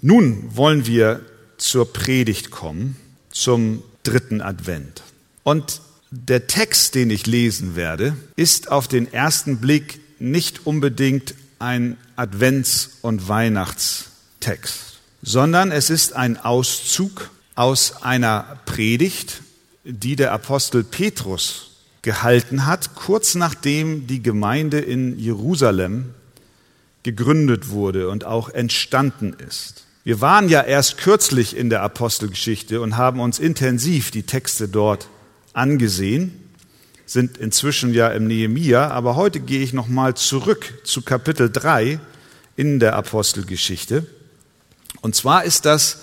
Nun wollen wir zur Predigt kommen, zum dritten Advent. Und der Text, den ich lesen werde, ist auf den ersten Blick nicht unbedingt ein Advents- und Weihnachtstext, sondern es ist ein Auszug aus einer Predigt, die der Apostel Petrus gehalten hat, kurz nachdem die Gemeinde in Jerusalem gegründet wurde und auch entstanden ist. Wir waren ja erst kürzlich in der Apostelgeschichte und haben uns intensiv die Texte dort angesehen, sind inzwischen ja im Nehemia, aber heute gehe ich nochmal zurück zu Kapitel 3 in der Apostelgeschichte. Und zwar ist das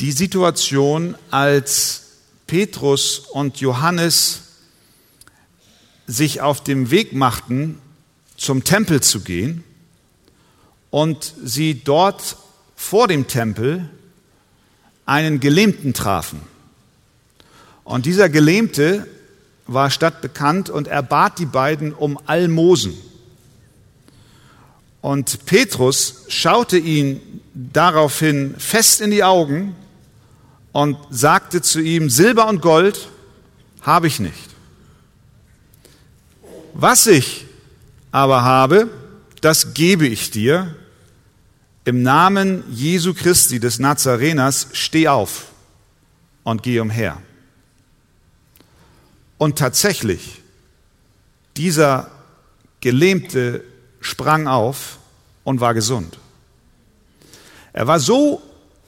die Situation, als Petrus und Johannes sich auf dem Weg machten, zum Tempel zu gehen und sie dort vor dem Tempel einen Gelähmten trafen. Und dieser Gelähmte war stadtbekannt und er bat die beiden um Almosen. Und Petrus schaute ihn daraufhin fest in die Augen und sagte zu ihm, Silber und Gold habe ich nicht. Was ich aber habe, das gebe ich dir. Im Namen Jesu Christi des Nazareners steh auf und geh umher. Und tatsächlich, dieser Gelähmte sprang auf und war gesund. Er war so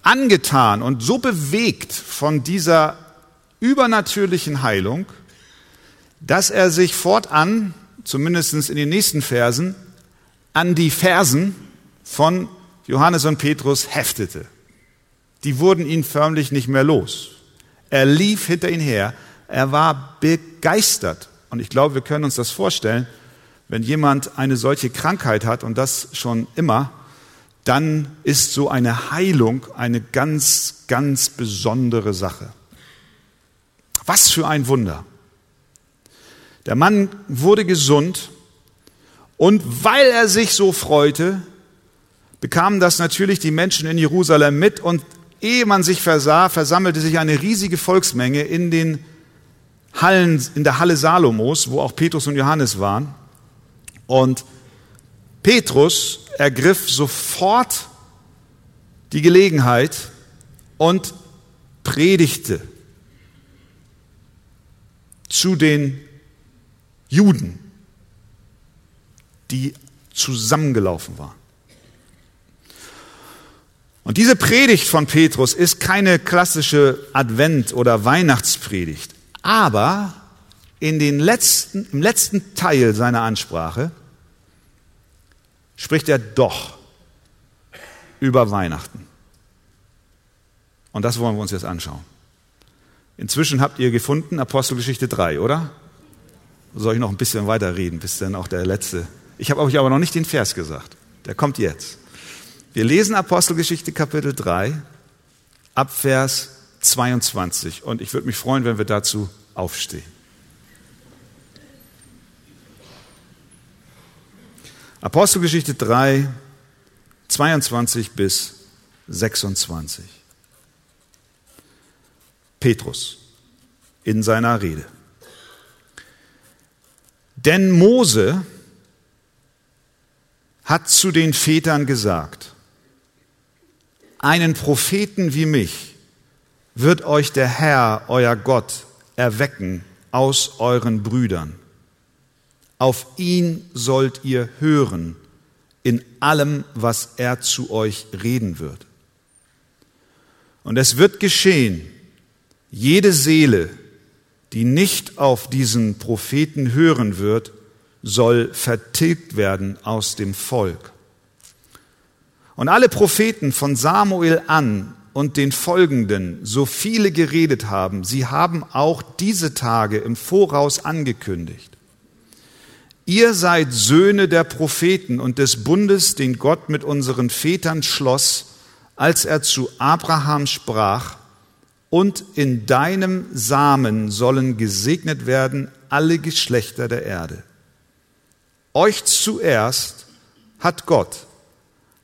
angetan und so bewegt von dieser übernatürlichen Heilung, dass er sich fortan, zumindest in den nächsten Versen, an die Versen von Johannes und Petrus heftete. Die wurden ihn förmlich nicht mehr los. Er lief hinter ihn her er war begeistert. Und ich glaube, wir können uns das vorstellen, wenn jemand eine solche Krankheit hat und das schon immer, dann ist so eine Heilung eine ganz, ganz besondere Sache. Was für ein Wunder. Der Mann wurde gesund und weil er sich so freute, bekamen das natürlich die Menschen in Jerusalem mit und ehe man sich versah, versammelte sich eine riesige Volksmenge in den Hallen, in der Halle Salomos, wo auch Petrus und Johannes waren. Und Petrus ergriff sofort die Gelegenheit und predigte zu den Juden, die zusammengelaufen waren. Und diese Predigt von Petrus ist keine klassische Advent- oder Weihnachtspredigt. Aber in den letzten, im letzten Teil seiner Ansprache spricht er doch über Weihnachten. Und das wollen wir uns jetzt anschauen. Inzwischen habt ihr gefunden Apostelgeschichte 3, oder? Soll ich noch ein bisschen weiter reden, bis dann auch der letzte. Ich habe euch aber noch nicht den Vers gesagt. Der kommt jetzt. Wir lesen Apostelgeschichte Kapitel 3 ab Vers 22. Und ich würde mich freuen, wenn wir dazu aufstehen. Apostelgeschichte 3, 22 bis 26. Petrus in seiner Rede. Denn Mose hat zu den Vätern gesagt, einen Propheten wie mich wird euch der Herr, euer Gott, erwecken aus euren Brüdern. Auf ihn sollt ihr hören in allem, was er zu euch reden wird. Und es wird geschehen, jede Seele, die nicht auf diesen Propheten hören wird, soll vertilgt werden aus dem Volk. Und alle Propheten von Samuel an und den folgenden so viele geredet haben, sie haben auch diese Tage im Voraus angekündigt. Ihr seid Söhne der Propheten und des Bundes, den Gott mit unseren Vätern schloss, als er zu Abraham sprach, und in deinem Samen sollen gesegnet werden alle Geschlechter der Erde. Euch zuerst hat Gott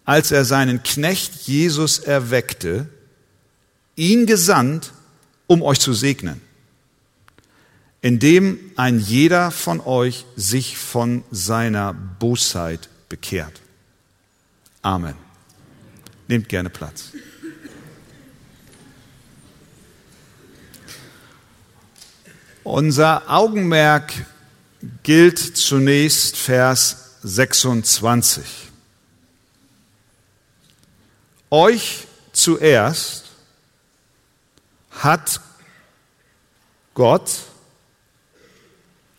als er seinen Knecht Jesus erweckte, ihn gesandt, um euch zu segnen, indem ein jeder von euch sich von seiner Bosheit bekehrt. Amen. Nehmt gerne Platz. Unser Augenmerk gilt zunächst Vers 26. Euch zuerst hat Gott,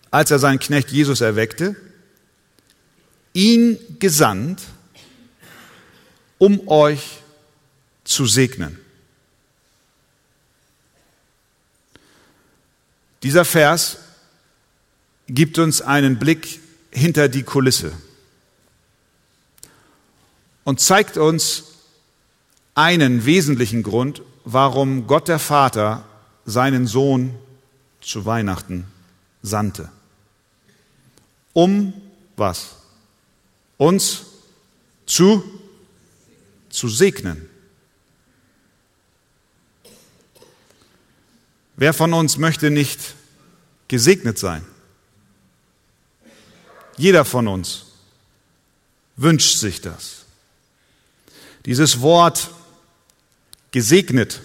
als er seinen Knecht Jesus erweckte, ihn gesandt, um euch zu segnen. Dieser Vers gibt uns einen Blick hinter die Kulisse und zeigt uns einen wesentlichen Grund, warum Gott der Vater seinen Sohn zu Weihnachten sandte. Um was? Uns zu, zu segnen. Wer von uns möchte nicht gesegnet sein? Jeder von uns wünscht sich das. Dieses Wort gesegnet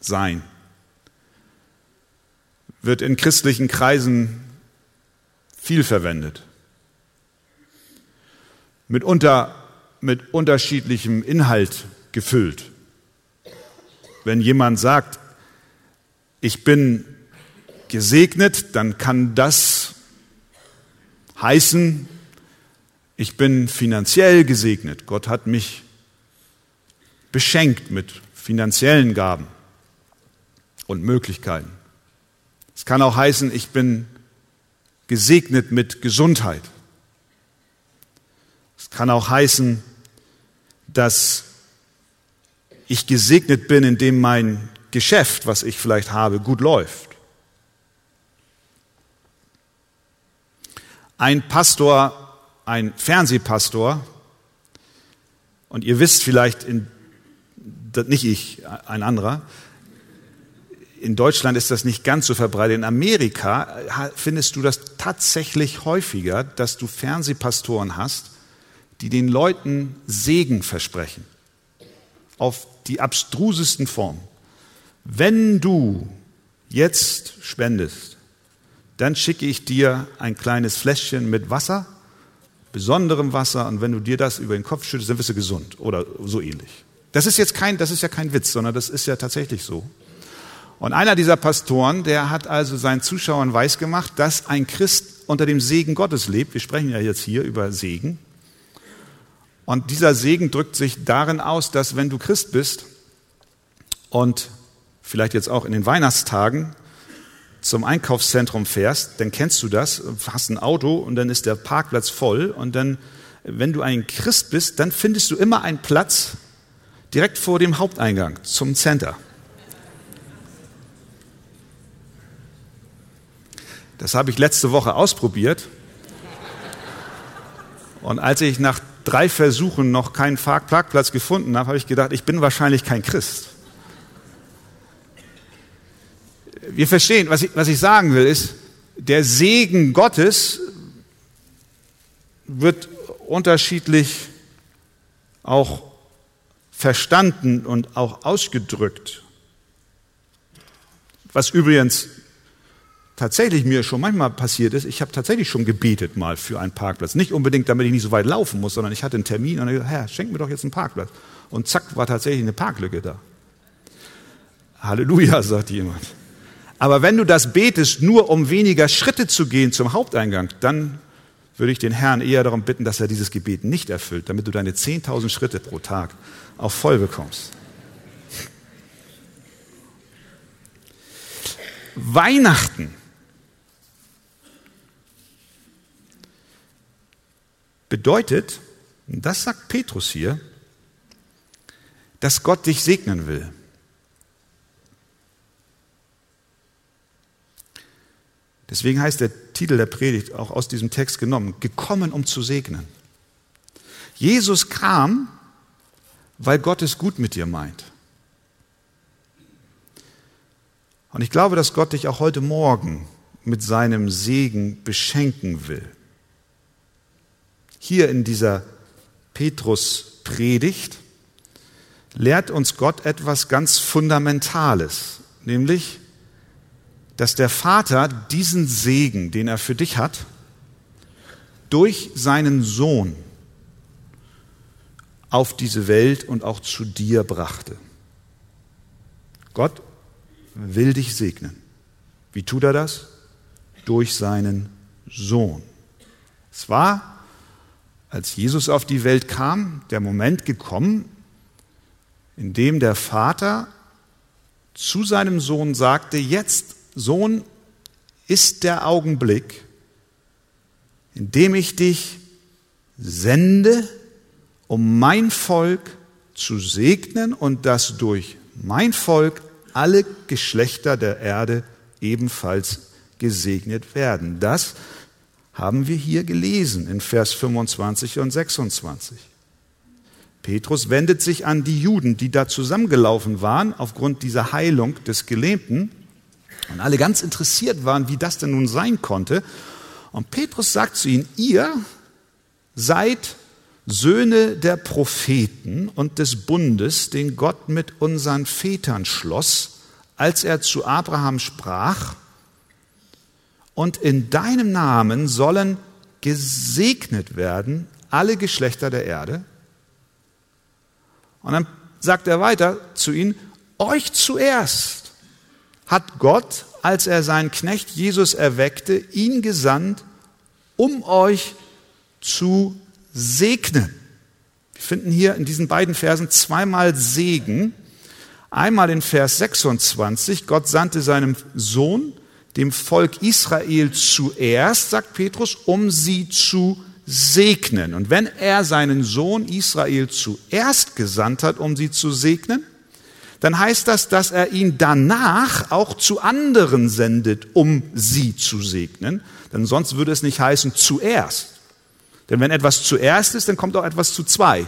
sein wird in christlichen Kreisen viel verwendet. Mitunter mit unterschiedlichem Inhalt gefüllt. Wenn jemand sagt, ich bin gesegnet, dann kann das heißen, ich bin finanziell gesegnet. Gott hat mich beschenkt mit finanziellen Gaben und Möglichkeiten. Es kann auch heißen, ich bin gesegnet mit Gesundheit. Es kann auch heißen, dass ich gesegnet bin, indem mein Geschäft, was ich vielleicht habe, gut läuft. Ein Pastor, ein Fernsehpastor, und ihr wisst vielleicht, in, nicht ich, ein anderer, in Deutschland ist das nicht ganz so verbreitet. In Amerika findest du das tatsächlich häufiger, dass du Fernsehpastoren hast, die den Leuten Segen versprechen. Auf die abstrusesten Formen. Wenn du jetzt spendest, dann schicke ich dir ein kleines Fläschchen mit Wasser, besonderem Wasser, und wenn du dir das über den Kopf schüttest, dann wirst du gesund oder so ähnlich. Das ist jetzt kein, das ist ja kein Witz, sondern das ist ja tatsächlich so. Und einer dieser Pastoren, der hat also seinen Zuschauern weisgemacht, dass ein Christ unter dem Segen Gottes lebt. Wir sprechen ja jetzt hier über Segen. Und dieser Segen drückt sich darin aus, dass wenn du Christ bist und vielleicht jetzt auch in den Weihnachtstagen zum Einkaufszentrum fährst, dann kennst du das, hast ein Auto und dann ist der Parkplatz voll und dann, wenn du ein Christ bist, dann findest du immer einen Platz direkt vor dem Haupteingang zum Center. Das habe ich letzte Woche ausprobiert. Und als ich nach drei Versuchen noch keinen Parkplatz gefunden habe, habe ich gedacht, ich bin wahrscheinlich kein Christ. Wir verstehen, was ich, was ich sagen will, ist, der Segen Gottes wird unterschiedlich auch verstanden und auch ausgedrückt. Was übrigens tatsächlich mir schon manchmal passiert ist, ich habe tatsächlich schon gebetet mal für einen Parkplatz. Nicht unbedingt, damit ich nicht so weit laufen muss, sondern ich hatte einen Termin und ich gesagt, Herr, schenk mir doch jetzt einen Parkplatz. Und zack, war tatsächlich eine Parklücke da. Halleluja, sagt jemand. Aber wenn du das betest, nur um weniger Schritte zu gehen zum Haupteingang, dann würde ich den Herrn eher darum bitten, dass er dieses Gebet nicht erfüllt, damit du deine 10.000 Schritte pro Tag auch voll bekommst. Weihnachten bedeutet, das sagt Petrus hier, dass Gott dich segnen will. Deswegen heißt der Titel der Predigt auch aus diesem Text genommen, gekommen, um zu segnen. Jesus kam, weil Gott es gut mit dir meint. Und ich glaube, dass Gott dich auch heute Morgen mit seinem Segen beschenken will. Hier in dieser Petrus-Predigt lehrt uns Gott etwas ganz Fundamentales, nämlich, dass der Vater diesen Segen, den er für dich hat, durch seinen Sohn auf diese Welt und auch zu dir brachte. Gott will dich segnen. Wie tut er das? Durch seinen Sohn. Es war, als Jesus auf die Welt kam, der Moment gekommen, in dem der Vater zu seinem Sohn sagte, jetzt, Sohn, ist der Augenblick, in dem ich dich sende, um mein Volk zu segnen und dass durch mein Volk alle Geschlechter der Erde ebenfalls gesegnet werden. Das haben wir hier gelesen in Vers 25 und 26. Petrus wendet sich an die Juden, die da zusammengelaufen waren aufgrund dieser Heilung des Gelähmten und alle ganz interessiert waren, wie das denn nun sein konnte. Und Petrus sagt zu ihnen, ihr seid Söhne der Propheten und des Bundes, den Gott mit unseren Vätern schloss, als er zu Abraham sprach, und in deinem Namen sollen gesegnet werden alle Geschlechter der Erde. Und dann sagt er weiter zu ihnen, euch zuerst hat Gott, als er seinen Knecht Jesus erweckte, ihn gesandt, um euch zu segnen. Wir finden hier in diesen beiden Versen zweimal Segen. Einmal in Vers 26, Gott sandte seinem Sohn, dem Volk Israel zuerst, sagt Petrus, um sie zu segnen. Und wenn er seinen Sohn Israel zuerst gesandt hat, um sie zu segnen, dann heißt das, dass er ihn danach auch zu anderen sendet, um sie zu segnen. Denn sonst würde es nicht heißen zuerst. Denn wenn etwas zuerst ist, dann kommt auch etwas zu zweit.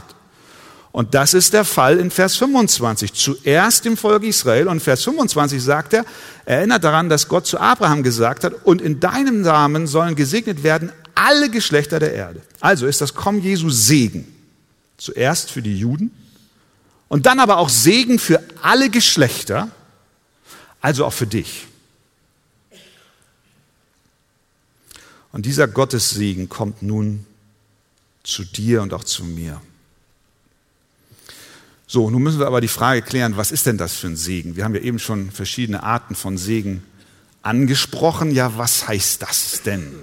Und das ist der Fall in Vers 25. Zuerst im Volk Israel und Vers 25 sagt er, erinnert daran, dass Gott zu Abraham gesagt hat, und in deinem Namen sollen gesegnet werden alle Geschlechter der Erde. Also ist das Kommen Jesu Segen. Zuerst für die Juden und dann aber auch Segen für alle Geschlechter, also auch für dich. Und dieser Gottessegen kommt nun zu dir und auch zu mir. So, nun müssen wir aber die Frage klären, was ist denn das für ein Segen? Wir haben ja eben schon verschiedene Arten von Segen angesprochen. Ja, was heißt das denn?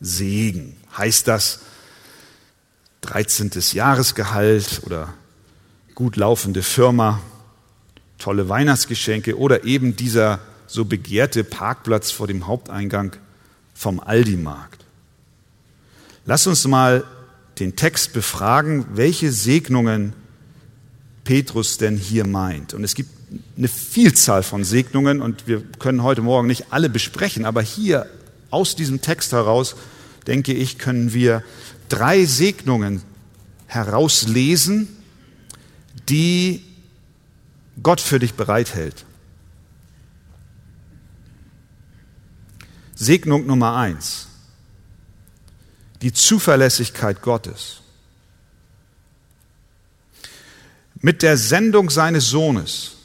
Segen. Heißt das 13. Jahresgehalt oder gut laufende Firma, tolle Weihnachtsgeschenke oder eben dieser so begehrte Parkplatz vor dem Haupteingang vom Aldi-Markt? Lass uns mal den Text befragen, welche Segnungen Petrus denn hier meint. Und es gibt eine Vielzahl von Segnungen und wir können heute Morgen nicht alle besprechen, aber hier aus diesem Text heraus, denke ich, können wir drei Segnungen herauslesen, die Gott für dich bereithält. Segnung Nummer eins die Zuverlässigkeit Gottes. Mit der Sendung seines Sohnes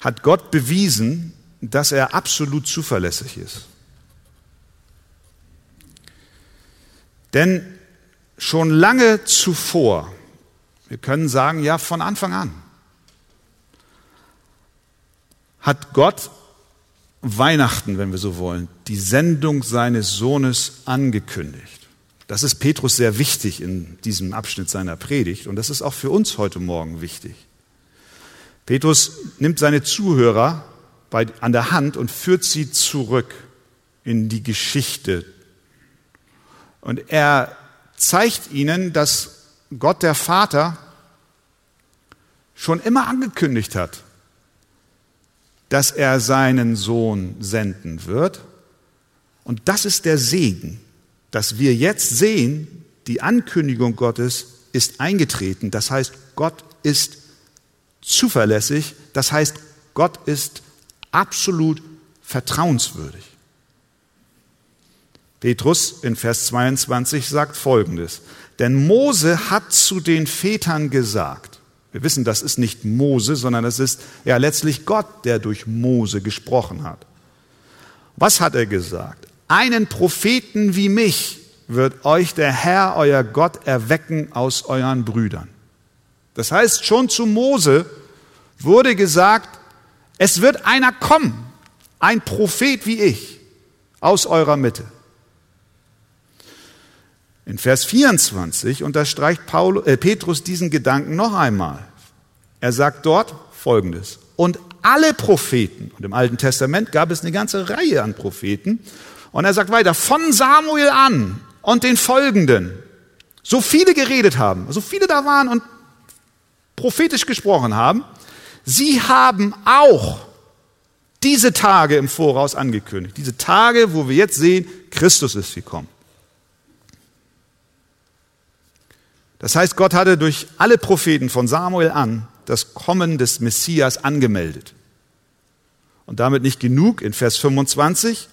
hat Gott bewiesen, dass er absolut zuverlässig ist. Denn schon lange zuvor, wir können sagen, ja, von Anfang an, hat Gott Weihnachten, wenn wir so wollen, die Sendung seines Sohnes angekündigt. Das ist Petrus sehr wichtig in diesem Abschnitt seiner Predigt und das ist auch für uns heute Morgen wichtig. Petrus nimmt seine Zuhörer bei, an der Hand und führt sie zurück in die Geschichte. Und er zeigt ihnen, dass Gott der Vater schon immer angekündigt hat, dass er seinen Sohn senden wird. Und das ist der Segen, dass wir jetzt sehen, die Ankündigung Gottes ist eingetreten. Das heißt, Gott ist zuverlässig. Das heißt, Gott ist absolut vertrauenswürdig. Petrus in Vers 22 sagt Folgendes. Denn Mose hat zu den Vätern gesagt, wir wissen, das ist nicht Mose, sondern es ist ja letztlich Gott, der durch Mose gesprochen hat. Was hat er gesagt? Einen Propheten wie mich wird euch der Herr, euer Gott, erwecken aus euren Brüdern. Das heißt, schon zu Mose wurde gesagt, es wird einer kommen, ein Prophet wie ich, aus eurer Mitte. In Vers 24 unterstreicht Paulus, äh, Petrus diesen Gedanken noch einmal. Er sagt dort Folgendes. Und alle Propheten, und im Alten Testament gab es eine ganze Reihe an Propheten, und er sagt weiter, von Samuel an und den folgenden, so viele geredet haben, so viele da waren und prophetisch gesprochen haben, sie haben auch diese Tage im Voraus angekündigt. Diese Tage, wo wir jetzt sehen, Christus ist gekommen. Das heißt, Gott hatte durch alle Propheten von Samuel an das Kommen des Messias angemeldet. Und damit nicht genug. In Vers 25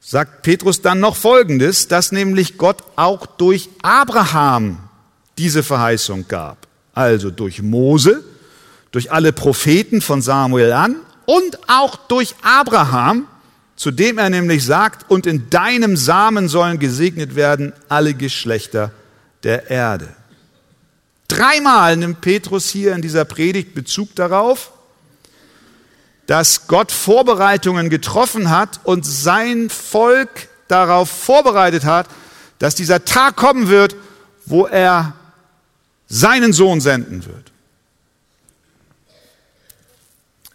sagt Petrus dann noch Folgendes, dass nämlich Gott auch durch Abraham diese Verheißung gab. Also durch Mose, durch alle Propheten von Samuel an und auch durch Abraham, zu dem er nämlich sagt, und in deinem Samen sollen gesegnet werden alle Geschlechter der Erde. Dreimal nimmt Petrus hier in dieser Predigt Bezug darauf, dass Gott Vorbereitungen getroffen hat und sein Volk darauf vorbereitet hat, dass dieser Tag kommen wird, wo er seinen Sohn senden wird.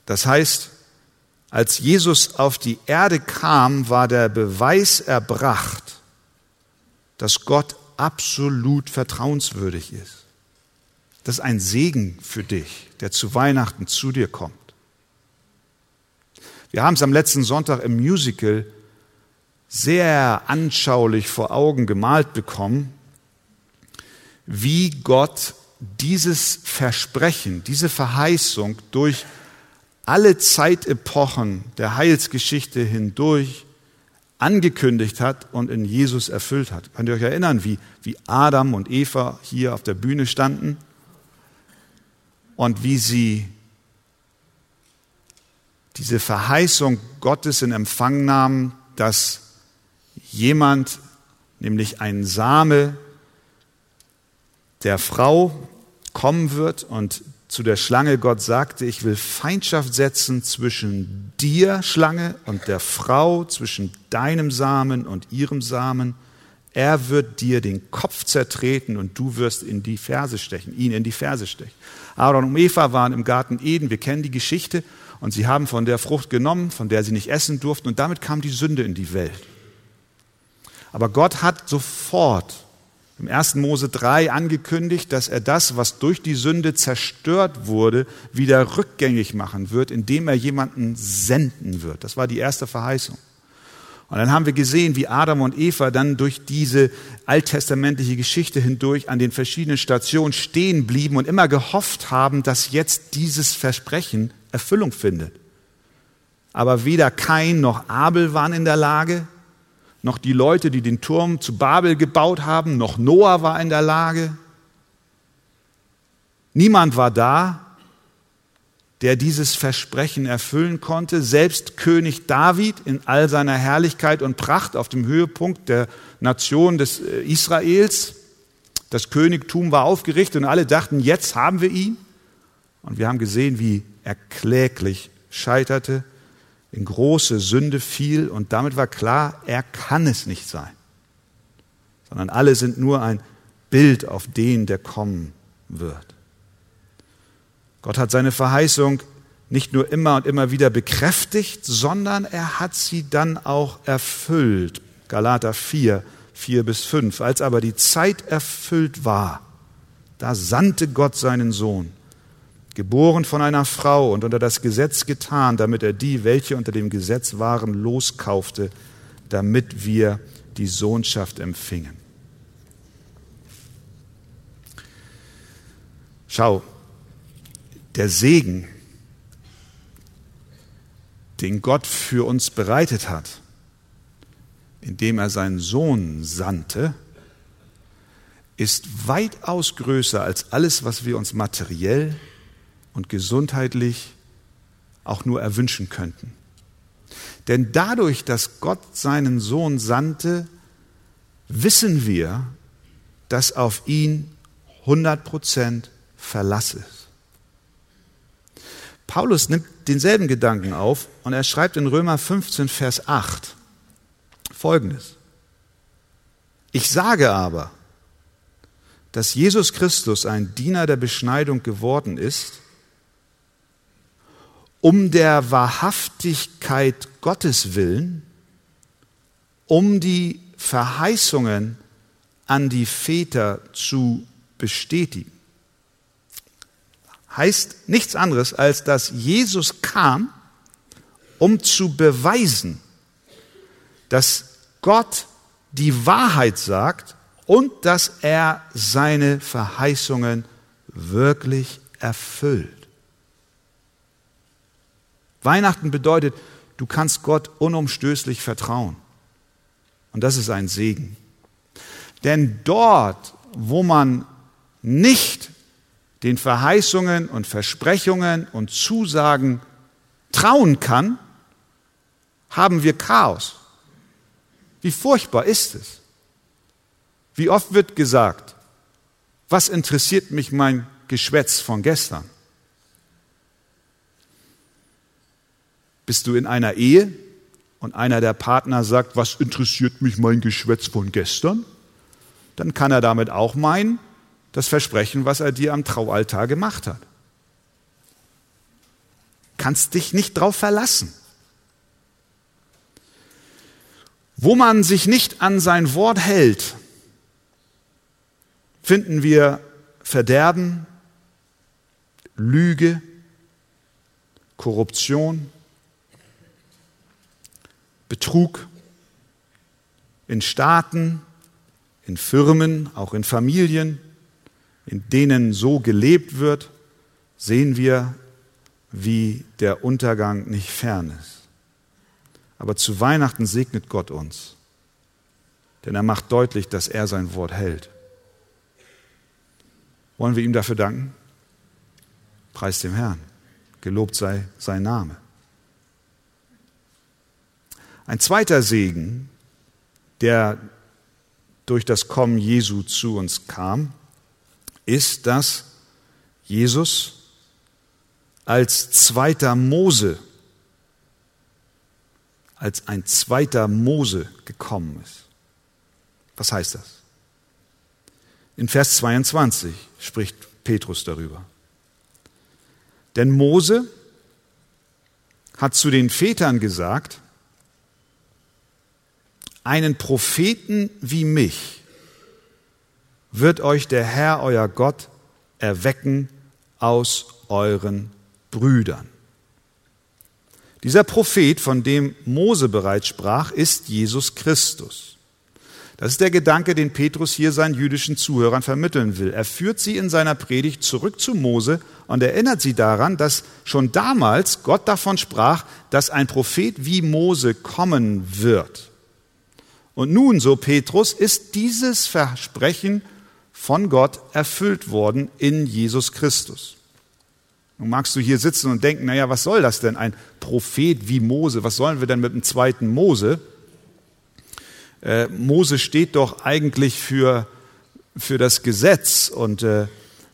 Das heißt, als Jesus auf die Erde kam, war der Beweis erbracht, dass Gott absolut vertrauenswürdig ist. Das ist ein Segen für dich, der zu Weihnachten zu dir kommt. Wir haben es am letzten Sonntag im Musical sehr anschaulich vor Augen gemalt bekommen, wie Gott dieses Versprechen, diese Verheißung durch alle Zeitepochen der Heilsgeschichte hindurch angekündigt hat und in Jesus erfüllt hat. Könnt ihr euch erinnern, wie, wie Adam und Eva hier auf der Bühne standen und wie sie diese Verheißung Gottes in Empfang nahmen, dass jemand, nämlich ein Same der Frau, kommen wird und zu der Schlange Gott sagte, ich will Feindschaft setzen zwischen dir, Schlange, und der Frau, zwischen deinem Samen und ihrem Samen. Er wird dir den Kopf zertreten und du wirst in die Ferse stechen, ihn in die Ferse stechen. Aaron und Eva waren im Garten Eden, wir kennen die Geschichte, und sie haben von der Frucht genommen, von der sie nicht essen durften, und damit kam die Sünde in die Welt. Aber Gott hat sofort im 1. Mose 3 angekündigt, dass er das, was durch die Sünde zerstört wurde, wieder rückgängig machen wird, indem er jemanden senden wird. Das war die erste Verheißung. Und dann haben wir gesehen, wie Adam und Eva dann durch diese alttestamentliche Geschichte hindurch an den verschiedenen Stationen stehen blieben und immer gehofft haben, dass jetzt dieses Versprechen Erfüllung findet. Aber weder Kain noch Abel waren in der Lage, noch die Leute, die den Turm zu Babel gebaut haben, noch Noah war in der Lage. Niemand war da, der dieses Versprechen erfüllen konnte. Selbst König David in all seiner Herrlichkeit und Pracht auf dem Höhepunkt der Nation des äh, Israels. Das Königtum war aufgerichtet und alle dachten, jetzt haben wir ihn. Und wir haben gesehen, wie er kläglich scheiterte in große Sünde fiel und damit war klar, er kann es nicht sein, sondern alle sind nur ein Bild auf den, der kommen wird. Gott hat seine Verheißung nicht nur immer und immer wieder bekräftigt, sondern er hat sie dann auch erfüllt. Galater 4, 4 bis 5. Als aber die Zeit erfüllt war, da sandte Gott seinen Sohn, geboren von einer Frau und unter das Gesetz getan, damit er die, welche unter dem Gesetz waren, loskaufte, damit wir die Sohnschaft empfingen. Schau, der Segen, den Gott für uns bereitet hat, indem er seinen Sohn sandte, ist weitaus größer als alles, was wir uns materiell und gesundheitlich auch nur erwünschen könnten. Denn dadurch, dass Gott seinen Sohn sandte, wissen wir, dass auf ihn 100% Verlass ist. Paulus nimmt denselben Gedanken auf und er schreibt in Römer 15, Vers 8 folgendes. Ich sage aber, dass Jesus Christus ein Diener der Beschneidung geworden ist, um der Wahrhaftigkeit Gottes willen, um die Verheißungen an die Väter zu bestätigen. Heißt nichts anderes, als dass Jesus kam, um zu beweisen, dass Gott die Wahrheit sagt und dass er seine Verheißungen wirklich erfüllt. Weihnachten bedeutet, du kannst Gott unumstößlich vertrauen. Und das ist ein Segen. Denn dort, wo man nicht den Verheißungen und Versprechungen und Zusagen trauen kann, haben wir Chaos. Wie furchtbar ist es? Wie oft wird gesagt, was interessiert mich mein Geschwätz von gestern? Bist du in einer Ehe und einer der Partner sagt, was interessiert mich mein Geschwätz von gestern? Dann kann er damit auch meinen, das Versprechen, was er dir am Traualtar gemacht hat. Kannst dich nicht drauf verlassen. Wo man sich nicht an sein Wort hält, finden wir Verderben, Lüge, Korruption, Betrug in Staaten, in Firmen, auch in Familien, in denen so gelebt wird, sehen wir, wie der Untergang nicht fern ist. Aber zu Weihnachten segnet Gott uns, denn er macht deutlich, dass er sein Wort hält. Wollen wir ihm dafür danken? Preis dem Herrn. Gelobt sei sein Name. Ein zweiter Segen, der durch das Kommen Jesu zu uns kam, ist, dass Jesus als zweiter Mose, als ein zweiter Mose gekommen ist. Was heißt das? In Vers 22 spricht Petrus darüber. Denn Mose hat zu den Vätern gesagt, einen Propheten wie mich wird euch der Herr, euer Gott, erwecken aus euren Brüdern. Dieser Prophet, von dem Mose bereits sprach, ist Jesus Christus. Das ist der Gedanke, den Petrus hier seinen jüdischen Zuhörern vermitteln will. Er führt sie in seiner Predigt zurück zu Mose und erinnert sie daran, dass schon damals Gott davon sprach, dass ein Prophet wie Mose kommen wird. Und nun, so Petrus, ist dieses Versprechen von Gott erfüllt worden in Jesus Christus. Nun magst du hier sitzen und denken, naja, was soll das denn? Ein Prophet wie Mose, was sollen wir denn mit dem zweiten Mose? Äh, Mose steht doch eigentlich für, für das Gesetz und äh,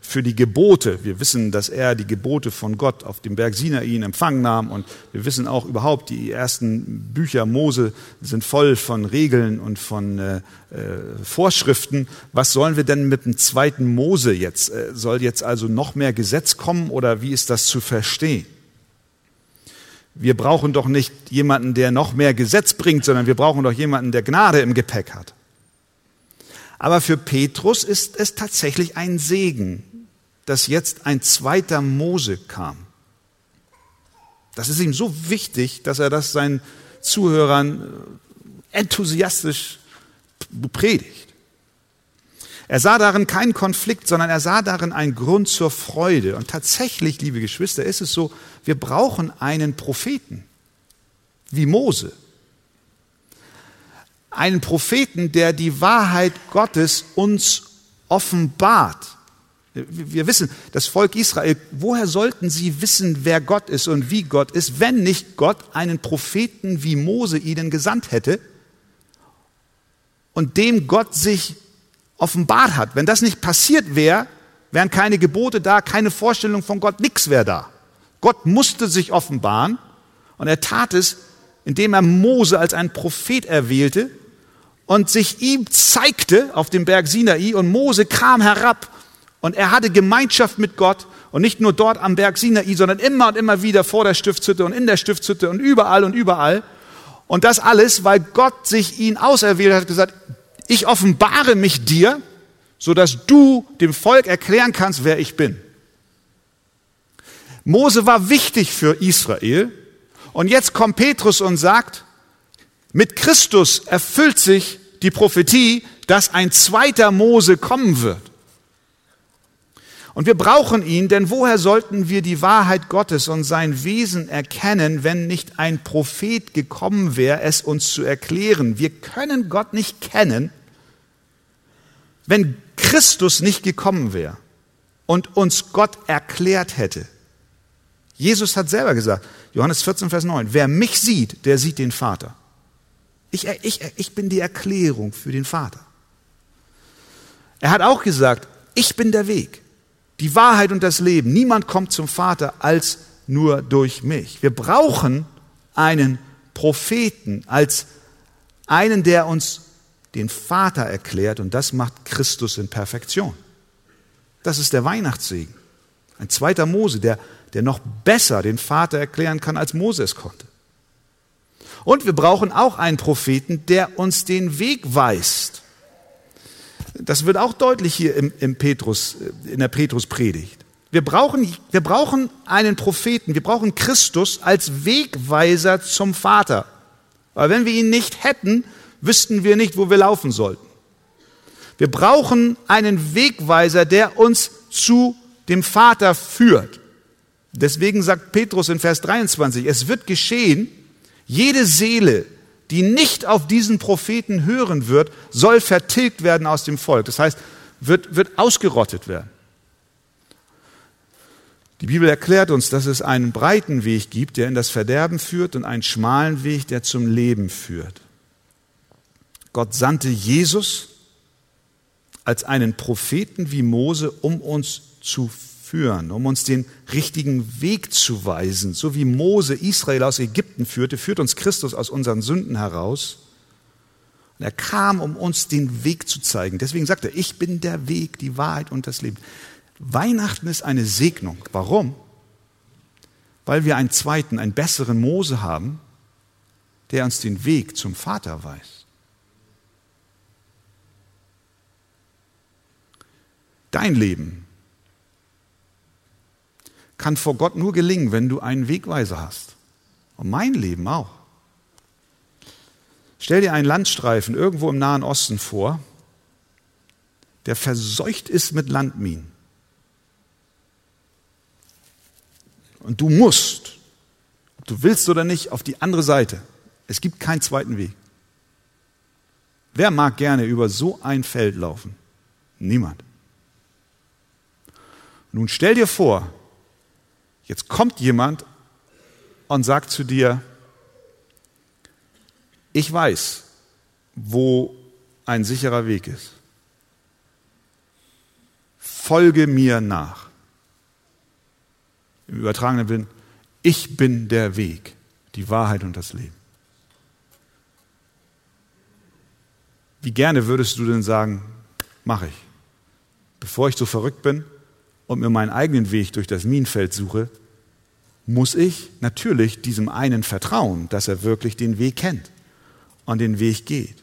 für die Gebote. Wir wissen, dass er die Gebote von Gott auf dem Berg Sinai in Empfang nahm und wir wissen auch überhaupt, die ersten Bücher Mose sind voll von Regeln und von äh, äh Vorschriften. Was sollen wir denn mit dem zweiten Mose jetzt? Äh, soll jetzt also noch mehr Gesetz kommen oder wie ist das zu verstehen? wir brauchen doch nicht jemanden, der noch mehr Gesetz bringt, sondern wir brauchen doch jemanden, der Gnade im Gepäck hat. Aber für Petrus ist es tatsächlich ein Segen, dass jetzt ein zweiter Mose kam. Das ist ihm so wichtig, dass er das seinen Zuhörern enthusiastisch predigt. Er sah darin keinen Konflikt, sondern er sah darin einen Grund zur Freude. Und tatsächlich, liebe Geschwister, ist es so, wir brauchen einen Propheten, wie Mose. Einen Propheten, der die Wahrheit Gottes uns offenbart. Wir wissen, das Volk Israel, woher sollten sie wissen, wer Gott ist und wie Gott ist, wenn nicht Gott einen Propheten wie Mose ihnen gesandt hätte und dem Gott sich offenbart hat. Wenn das nicht passiert wäre, wären keine Gebote da, keine Vorstellung von Gott, nichts wäre da. Gott musste sich offenbaren und er tat es, indem er Mose als einen Prophet erwählte und sich ihm zeigte auf dem Berg Sinai und Mose kam herab und er hatte Gemeinschaft mit Gott und nicht nur dort am Berg Sinai, sondern immer und immer wieder vor der Stiftshütte und in der Stiftshütte und überall und überall. Und das alles, weil Gott sich ihn auserwählt hat, gesagt, ich offenbare mich dir, so dass du dem Volk erklären kannst, wer ich bin. Mose war wichtig für Israel. Und jetzt kommt Petrus und sagt, mit Christus erfüllt sich die Prophetie, dass ein zweiter Mose kommen wird. Und wir brauchen ihn, denn woher sollten wir die Wahrheit Gottes und sein Wesen erkennen, wenn nicht ein Prophet gekommen wäre, es uns zu erklären? Wir können Gott nicht kennen, wenn Christus nicht gekommen wäre und uns Gott erklärt hätte. Jesus hat selber gesagt, Johannes 14, Vers 9, wer mich sieht, der sieht den Vater. Ich, ich, ich bin die Erklärung für den Vater. Er hat auch gesagt, ich bin der Weg die Wahrheit und das Leben. Niemand kommt zum Vater als nur durch mich. Wir brauchen einen Propheten als einen, der uns den Vater erklärt und das macht Christus in Perfektion. Das ist der Weihnachtssegen. Ein zweiter Mose, der, der noch besser den Vater erklären kann, als Mose es konnte. Und wir brauchen auch einen Propheten, der uns den Weg weist. Das wird auch deutlich hier im, im Petrus, in der Petrus-Predigt. Wir brauchen, wir brauchen einen Propheten, wir brauchen Christus als Wegweiser zum Vater. Weil wenn wir ihn nicht hätten, wüssten wir nicht, wo wir laufen sollten. Wir brauchen einen Wegweiser, der uns zu dem Vater führt. Deswegen sagt Petrus in Vers 23, es wird geschehen, jede Seele, die nicht auf diesen Propheten hören wird, soll vertilgt werden aus dem Volk. Das heißt, wird, wird ausgerottet werden. Die Bibel erklärt uns, dass es einen breiten Weg gibt, der in das Verderben führt, und einen schmalen Weg, der zum Leben führt. Gott sandte Jesus als einen Propheten wie Mose, um uns zu führen, um uns den richtigen Weg zu weisen. So wie Mose Israel aus Ägypten führte, führt uns Christus aus unseren Sünden heraus. Und er kam, um uns den Weg zu zeigen. Deswegen sagt er, ich bin der Weg, die Wahrheit und das Leben. Weihnachten ist eine Segnung. Warum? Weil wir einen zweiten, einen besseren Mose haben, der uns den Weg zum Vater weist. Dein Leben kann vor Gott nur gelingen, wenn du einen Wegweiser hast. Und mein Leben auch. Stell dir einen Landstreifen irgendwo im Nahen Osten vor, der verseucht ist mit Landminen. Und du musst, ob du willst oder nicht, auf die andere Seite. Es gibt keinen zweiten Weg. Wer mag gerne über so ein Feld laufen? Niemand. Nun stell dir vor, Jetzt kommt jemand und sagt zu dir, ich weiß, wo ein sicherer Weg ist. Folge mir nach. Im übertragenen Sinn, ich bin der Weg, die Wahrheit und das Leben. Wie gerne würdest du denn sagen, mache ich. Bevor ich so verrückt bin, und mir meinen eigenen Weg durch das Minenfeld suche, muss ich natürlich diesem einen vertrauen, dass er wirklich den Weg kennt und den Weg geht.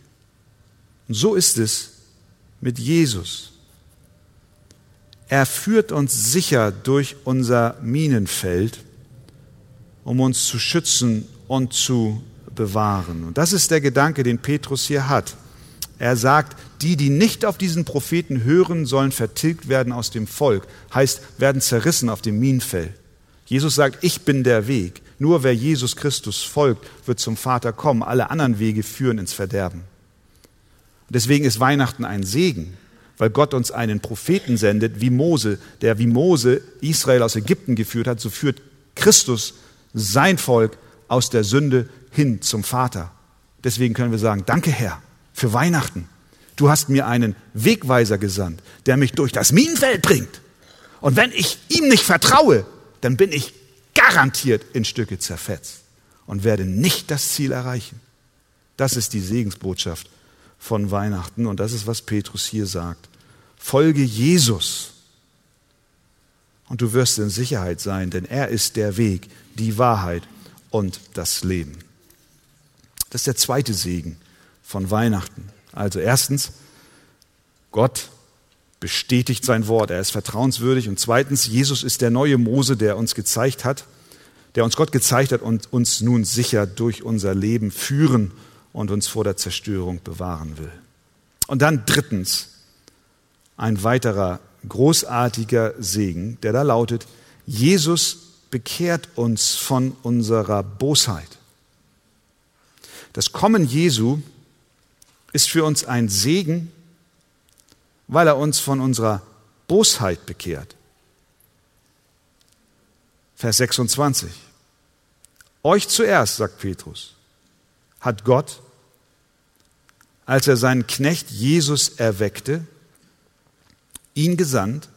Und so ist es mit Jesus. Er führt uns sicher durch unser Minenfeld, um uns zu schützen und zu bewahren. Und das ist der Gedanke, den Petrus hier hat. Er sagt, die, die nicht auf diesen Propheten hören, sollen vertilgt werden aus dem Volk, heißt, werden zerrissen auf dem Minenfeld. Jesus sagt, ich bin der Weg. Nur wer Jesus Christus folgt, wird zum Vater kommen. Alle anderen Wege führen ins Verderben. Deswegen ist Weihnachten ein Segen, weil Gott uns einen Propheten sendet, wie Mose, der wie Mose Israel aus Ägypten geführt hat, so führt Christus sein Volk aus der Sünde hin zum Vater. Deswegen können wir sagen, danke Herr für Weihnachten. Du hast mir einen Wegweiser gesandt, der mich durch das Minenfeld bringt. Und wenn ich ihm nicht vertraue, dann bin ich garantiert in Stücke zerfetzt und werde nicht das Ziel erreichen. Das ist die Segensbotschaft von Weihnachten und das ist, was Petrus hier sagt. Folge Jesus und du wirst in Sicherheit sein, denn er ist der Weg, die Wahrheit und das Leben. Das ist der zweite Segen von Weihnachten. Also erstens, Gott bestätigt sein Wort, er ist vertrauenswürdig. Und zweitens, Jesus ist der neue Mose, der uns gezeigt hat, der uns Gott gezeigt hat und uns nun sicher durch unser Leben führen und uns vor der Zerstörung bewahren will. Und dann drittens, ein weiterer großartiger Segen, der da lautet, Jesus bekehrt uns von unserer Bosheit. Das Kommen Jesu ist für uns ein Segen, weil er uns von unserer Bosheit bekehrt. Vers 26. Euch zuerst, sagt Petrus, hat Gott, als er seinen Knecht Jesus erweckte, ihn gesandt,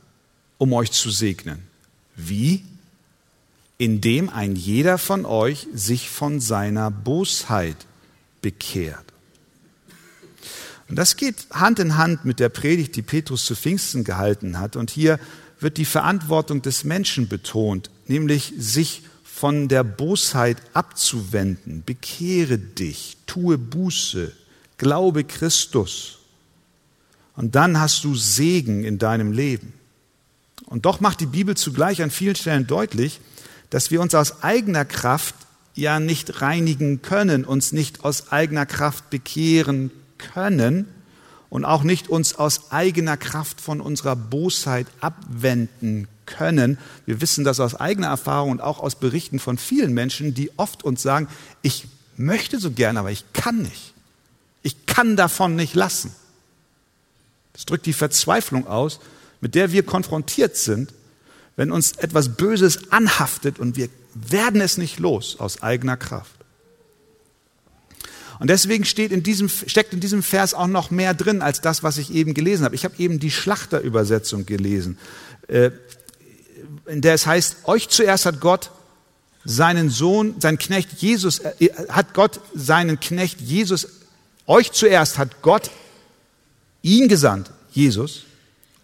um euch zu segnen. Wie? Indem ein jeder von euch sich von seiner Bosheit bekehrt. Und das geht Hand in Hand mit der Predigt, die Petrus zu Pfingsten gehalten hat. Und hier wird die Verantwortung des Menschen betont, nämlich sich von der Bosheit abzuwenden. Bekehre dich, tue Buße, glaube Christus. Und dann hast du Segen in deinem Leben. Und doch macht die Bibel zugleich an vielen Stellen deutlich, dass wir uns aus eigener Kraft ja nicht reinigen können, uns nicht aus eigener Kraft bekehren können und auch nicht uns aus eigener Kraft von unserer Bosheit abwenden können. Wir wissen das aus eigener Erfahrung und auch aus Berichten von vielen Menschen, die oft uns sagen, ich möchte so gerne, aber ich kann nicht. Ich kann davon nicht lassen. Das drückt die Verzweiflung aus, mit der wir konfrontiert sind, wenn uns etwas Böses anhaftet und wir werden es nicht los aus eigener Kraft. Und deswegen steht in diesem, steckt in diesem Vers auch noch mehr drin als das, was ich eben gelesen habe. Ich habe eben die Schlachterübersetzung gelesen, äh, in der es heißt, euch zuerst hat Gott seinen Sohn, seinen Knecht Jesus, äh, hat Gott seinen Knecht Jesus, euch zuerst hat Gott ihn gesandt, Jesus,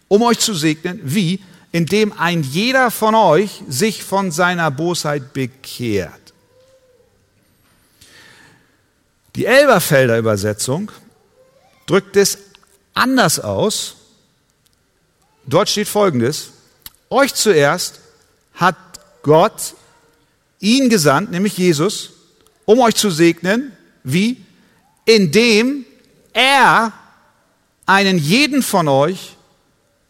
um euch zu segnen. Wie? Indem ein jeder von euch sich von seiner Bosheit bekehrt. Die Elberfelder Übersetzung drückt es anders aus. Dort steht Folgendes. Euch zuerst hat Gott ihn gesandt, nämlich Jesus, um euch zu segnen. Wie? Indem er einen jeden von euch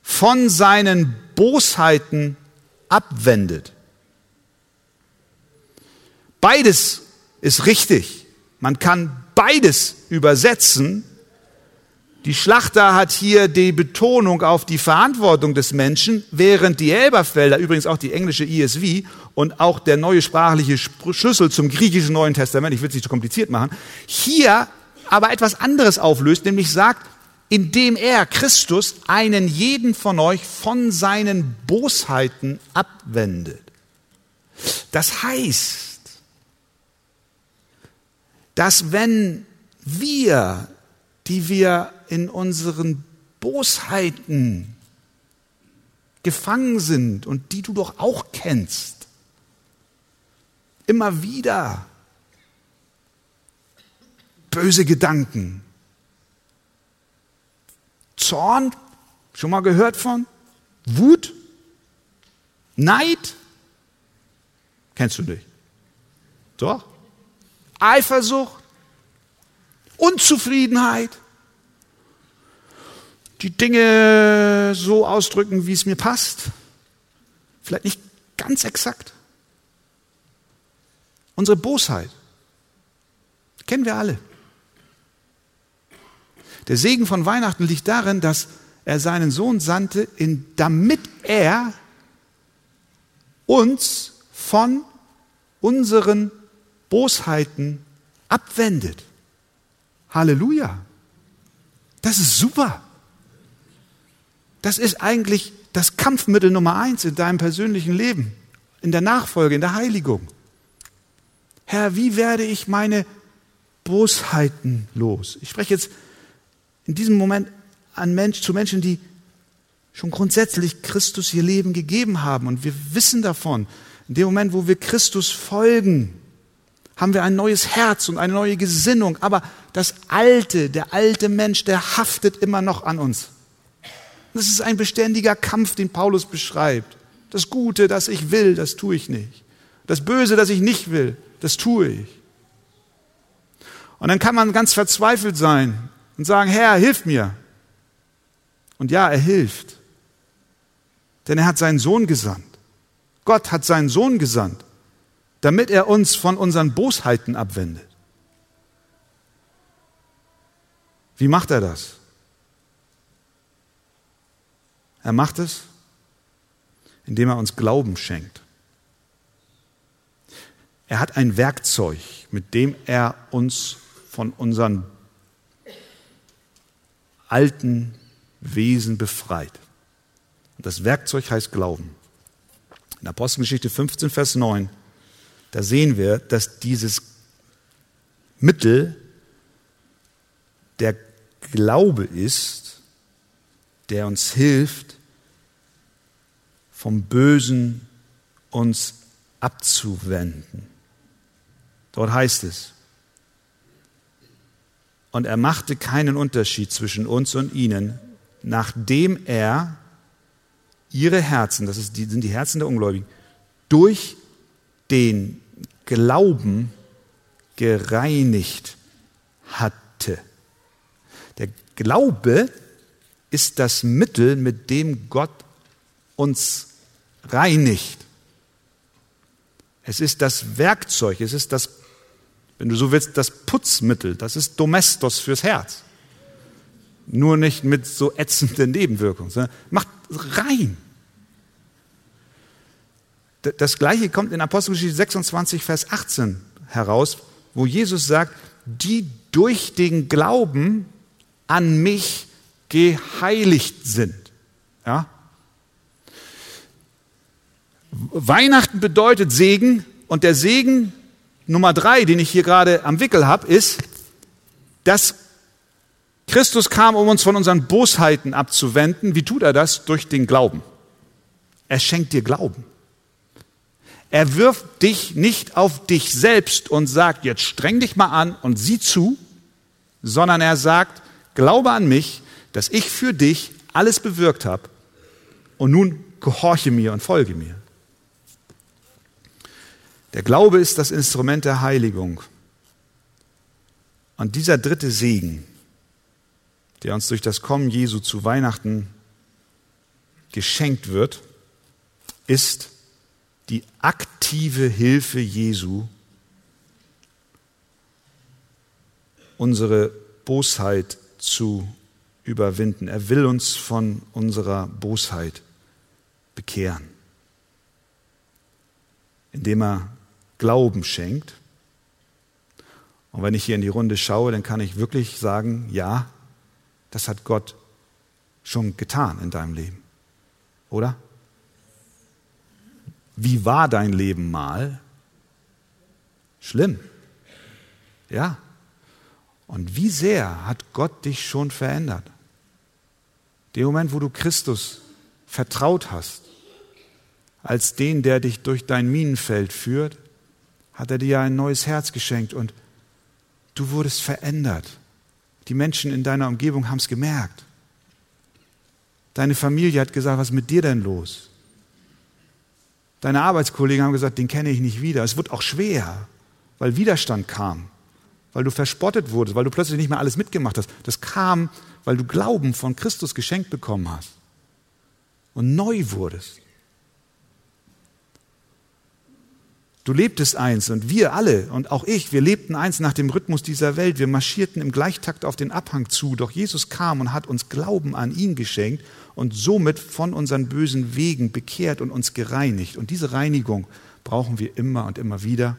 von seinen Bosheiten abwendet. Beides ist richtig. Man kann beides übersetzen. Die Schlachter hat hier die Betonung auf die Verantwortung des Menschen, während die Elberfelder, übrigens auch die englische ESV und auch der neue sprachliche Schlüssel zum griechischen Neuen Testament, ich will es nicht zu kompliziert machen, hier aber etwas anderes auflöst, nämlich sagt, indem er, Christus, einen jeden von euch von seinen Bosheiten abwendet. Das heißt, dass wenn wir, die wir in unseren Bosheiten gefangen sind und die du doch auch kennst, immer wieder böse Gedanken, Zorn, schon mal gehört von? Wut? Neid? Kennst du nicht? Doch. Eifersucht? Unzufriedenheit? die Dinge so ausdrücken, wie es mir passt. Vielleicht nicht ganz exakt. Unsere Bosheit kennen wir alle. Der Segen von Weihnachten liegt darin, dass er seinen Sohn sandte, in, damit er uns von unseren Bosheiten abwendet. Halleluja. Das ist super. Das ist eigentlich das Kampfmittel Nummer eins in deinem persönlichen Leben, in der Nachfolge, in der Heiligung. Herr, wie werde ich meine Bosheiten los? Ich spreche jetzt in diesem Moment an Mensch, zu Menschen, die schon grundsätzlich Christus ihr Leben gegeben haben. Und wir wissen davon, in dem Moment, wo wir Christus folgen, haben wir ein neues Herz und eine neue Gesinnung. Aber das Alte, der alte Mensch, der haftet immer noch an uns. Das ist ein beständiger Kampf, den Paulus beschreibt. Das Gute, das ich will, das tue ich nicht. Das Böse, das ich nicht will, das tue ich. Und dann kann man ganz verzweifelt sein und sagen, Herr, hilf mir. Und ja, er hilft. Denn er hat seinen Sohn gesandt. Gott hat seinen Sohn gesandt, damit er uns von unseren Bosheiten abwendet. Wie macht er das? Er macht es, indem er uns Glauben schenkt. Er hat ein Werkzeug, mit dem er uns von unseren alten Wesen befreit. Und das Werkzeug heißt Glauben. In Apostelgeschichte 15, Vers 9, da sehen wir, dass dieses Mittel der Glaube ist, der uns hilft, vom Bösen uns abzuwenden. Dort heißt es, und er machte keinen Unterschied zwischen uns und ihnen, nachdem er ihre Herzen, das die, sind die Herzen der Ungläubigen, durch den Glauben gereinigt hatte. Der Glaube ist das Mittel, mit dem Gott uns reinigt. Es ist das Werkzeug, es ist das, wenn du so willst, das Putzmittel, das ist Domestos fürs Herz. Nur nicht mit so ätzenden Nebenwirkungen, macht rein. Das gleiche kommt in Apostelgeschichte 26, Vers 18 heraus, wo Jesus sagt, die durch den Glauben an mich geheiligt sind. Ja? Weihnachten bedeutet Segen und der Segen Nummer drei, den ich hier gerade am Wickel habe, ist, dass Christus kam, um uns von unseren Bosheiten abzuwenden. Wie tut er das? Durch den Glauben. Er schenkt dir Glauben. Er wirft dich nicht auf dich selbst und sagt, jetzt streng dich mal an und sieh zu, sondern er sagt, glaube an mich, dass ich für dich alles bewirkt habe und nun gehorche mir und folge mir. Der Glaube ist das Instrument der Heiligung. Und dieser dritte Segen, der uns durch das Kommen Jesu zu Weihnachten geschenkt wird, ist die aktive Hilfe Jesu, unsere Bosheit zu überwinden. Er will uns von unserer Bosheit bekehren, indem er Glauben schenkt. Und wenn ich hier in die Runde schaue, dann kann ich wirklich sagen, ja, das hat Gott schon getan in deinem Leben. Oder? Wie war dein Leben mal? Schlimm. Ja. Und wie sehr hat Gott dich schon verändert? Den Moment, wo du Christus vertraut hast, als den, der dich durch dein Minenfeld führt, hat er dir ein neues Herz geschenkt und du wurdest verändert. Die Menschen in deiner Umgebung haben es gemerkt. Deine Familie hat gesagt, was ist mit dir denn los? Deine Arbeitskollegen haben gesagt, den kenne ich nicht wieder. Es wird auch schwer, weil Widerstand kam. weil du verspottet wurdest, weil du plötzlich nicht mehr alles mitgemacht hast. Das kam, weil du Glauben von Christus geschenkt bekommen hast und neu wurdest. Du lebtest eins und wir alle und auch ich, wir lebten eins nach dem Rhythmus dieser Welt. Wir marschierten im Gleichtakt auf den Abhang zu. Doch Jesus kam und hat uns Glauben an ihn geschenkt und somit von unseren bösen Wegen bekehrt und uns gereinigt. Und diese Reinigung brauchen wir immer und immer wieder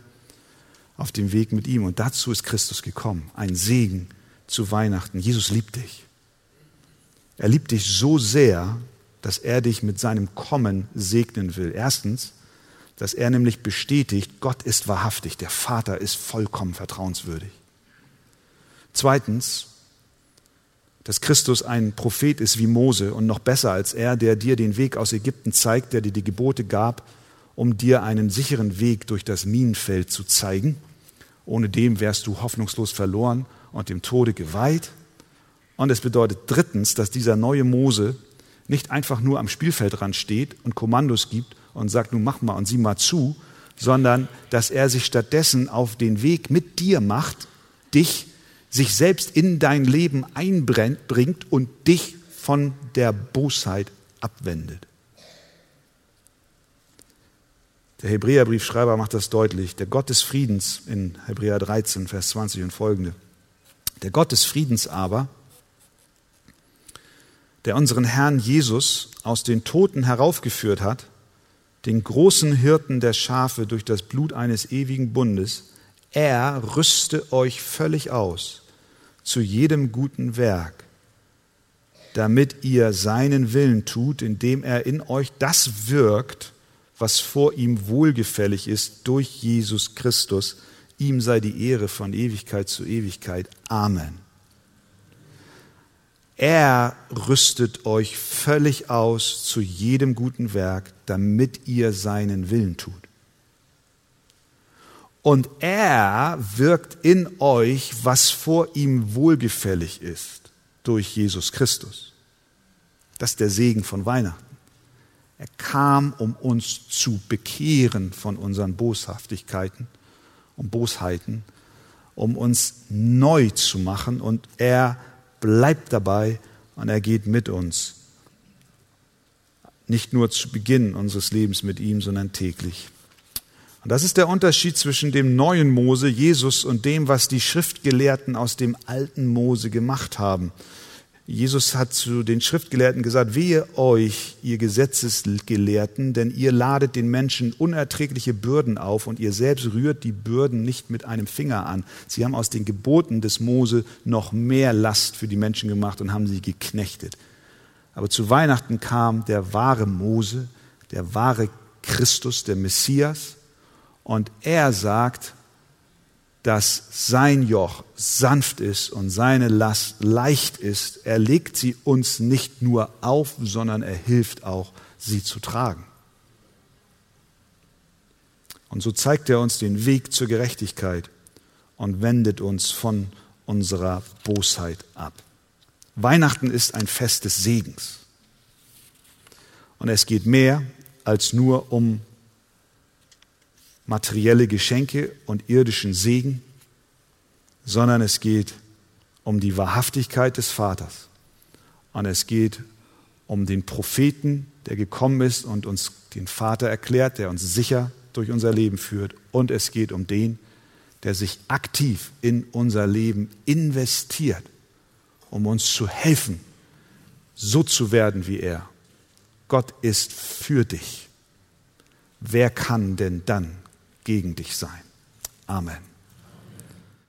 auf dem Weg mit ihm. Und dazu ist Christus gekommen. Ein Segen zu Weihnachten. Jesus liebt dich. Er liebt dich so sehr, dass er dich mit seinem Kommen segnen will. Erstens, dass er nämlich bestätigt, Gott ist wahrhaftig, der Vater ist vollkommen vertrauenswürdig. Zweitens, dass Christus ein Prophet ist wie Mose und noch besser als er, der dir den Weg aus Ägypten zeigt, der dir die Gebote gab, um dir einen sicheren Weg durch das Minenfeld zu zeigen. Ohne dem wärst du hoffnungslos verloren und dem Tode geweiht. Und es bedeutet drittens, dass dieser neue Mose nicht einfach nur am Spielfeldrand steht und Kommandos gibt und sagt, nun mach mal und sieh mal zu, sondern dass er sich stattdessen auf den Weg mit dir macht, dich sich selbst in dein Leben einbringt und dich von der Bosheit abwendet. Der Hebräerbriefschreiber macht das deutlich. Der Gott des Friedens in Hebräer 13, Vers 20 und folgende. Der Gott des Friedens aber, der unseren Herrn Jesus aus den Toten heraufgeführt hat, den großen Hirten der Schafe durch das Blut eines ewigen Bundes, er rüste euch völlig aus zu jedem guten Werk, damit ihr seinen Willen tut, indem er in euch das wirkt, was vor ihm wohlgefällig ist, durch Jesus Christus. Ihm sei die Ehre von Ewigkeit zu Ewigkeit. Amen. Er rüstet euch völlig aus zu jedem guten Werk, damit ihr seinen Willen tut. Und er wirkt in euch, was vor ihm wohlgefällig ist, durch Jesus Christus. Das ist der Segen von Weihnachten. Er kam, um uns zu bekehren von unseren Boshaftigkeiten und Bosheiten, um uns neu zu machen und er bleibt dabei und er geht mit uns. Nicht nur zu Beginn unseres Lebens mit ihm, sondern täglich. Und das ist der Unterschied zwischen dem neuen Mose, Jesus, und dem, was die Schriftgelehrten aus dem alten Mose gemacht haben. Jesus hat zu den Schriftgelehrten gesagt, wehe euch, ihr Gesetzesgelehrten, denn ihr ladet den Menschen unerträgliche Bürden auf und ihr selbst rührt die Bürden nicht mit einem Finger an. Sie haben aus den Geboten des Mose noch mehr Last für die Menschen gemacht und haben sie geknechtet. Aber zu Weihnachten kam der wahre Mose, der wahre Christus, der Messias, und er sagt, dass sein Joch sanft ist und seine Last leicht ist. Er legt sie uns nicht nur auf, sondern er hilft auch, sie zu tragen. Und so zeigt er uns den Weg zur Gerechtigkeit und wendet uns von unserer Bosheit ab. Weihnachten ist ein Fest des Segens. Und es geht mehr als nur um materielle Geschenke und irdischen Segen, sondern es geht um die Wahrhaftigkeit des Vaters. Und es geht um den Propheten, der gekommen ist und uns den Vater erklärt, der uns sicher durch unser Leben führt. Und es geht um den, der sich aktiv in unser Leben investiert, um uns zu helfen, so zu werden wie er. Gott ist für dich. Wer kann denn dann gegen dich sein. Amen.